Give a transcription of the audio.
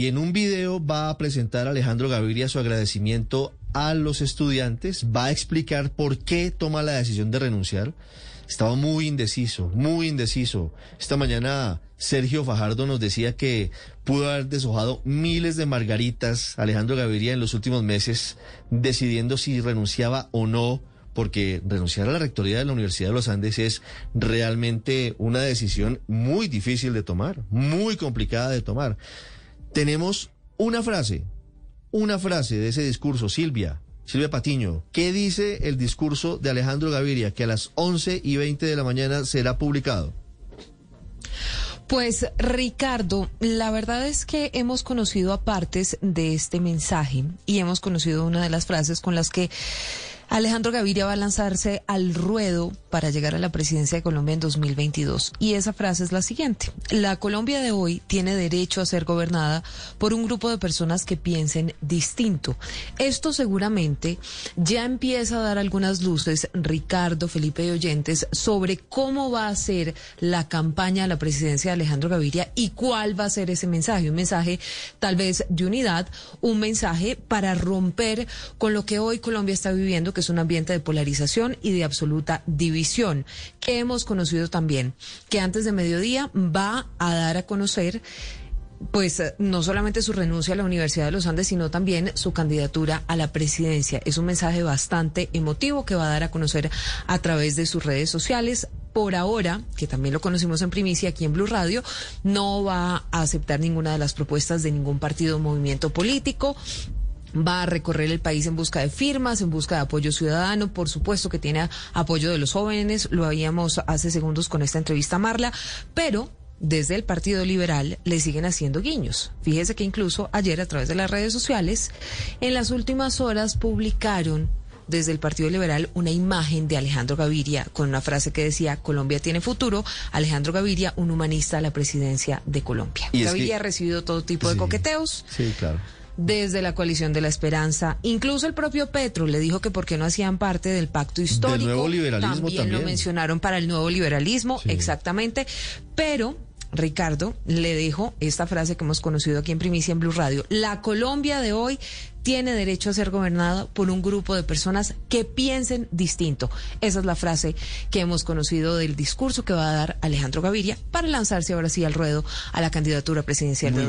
y en un video va a presentar a Alejandro Gaviria su agradecimiento a los estudiantes, va a explicar por qué toma la decisión de renunciar. Estaba muy indeciso, muy indeciso. Esta mañana Sergio Fajardo nos decía que pudo haber deshojado miles de margaritas Alejandro Gaviria en los últimos meses, decidiendo si renunciaba o no, porque renunciar a la rectoría de la Universidad de los Andes es realmente una decisión muy difícil de tomar, muy complicada de tomar. Tenemos una frase, una frase de ese discurso, Silvia, Silvia Patiño, ¿qué dice el discurso de Alejandro Gaviria que a las 11 y 20 de la mañana será publicado? Pues Ricardo, la verdad es que hemos conocido a partes de este mensaje y hemos conocido una de las frases con las que Alejandro Gaviria va a lanzarse al ruedo para llegar a la presidencia de Colombia en 2022. Y esa frase es la siguiente. La Colombia de hoy tiene derecho a ser gobernada por un grupo de personas que piensen distinto. Esto seguramente ya empieza a dar algunas luces, Ricardo, Felipe y oyentes, sobre cómo va a ser la campaña a la presidencia de Alejandro Gaviria y cuál va a ser ese mensaje. Un mensaje tal vez de unidad, un mensaje para romper con lo que hoy Colombia está viviendo, es un ambiente de polarización y de absoluta división, que hemos conocido también, que antes de mediodía va a dar a conocer pues no solamente su renuncia a la Universidad de los Andes, sino también su candidatura a la presidencia. Es un mensaje bastante emotivo que va a dar a conocer a través de sus redes sociales. Por ahora, que también lo conocimos en primicia aquí en Blue Radio, no va a aceptar ninguna de las propuestas de ningún partido o movimiento político va a recorrer el país en busca de firmas, en busca de apoyo ciudadano, por supuesto que tiene apoyo de los jóvenes, lo habíamos hace segundos con esta entrevista a Marla, pero desde el Partido Liberal le siguen haciendo guiños. Fíjese que incluso ayer a través de las redes sociales, en las últimas horas publicaron desde el Partido Liberal una imagen de Alejandro Gaviria con una frase que decía Colombia tiene futuro, Alejandro Gaviria, un humanista a la presidencia de Colombia. Gaviria ha recibido todo tipo de coqueteos. Sí, claro desde la coalición de la esperanza. Incluso el propio Petro le dijo que por qué no hacían parte del pacto histórico. Del nuevo liberalismo también, también. lo mencionaron para el nuevo liberalismo, exactamente. Pero Ricardo le dijo esta frase que hemos conocido aquí en Primicia en Blue Radio. La Colombia de hoy tiene derecho a ser gobernada por un grupo de personas que piensen distinto. Esa es la frase que hemos conocido del discurso que va a dar Alejandro Gaviria para lanzarse ahora sí al ruedo a la candidatura presidencial de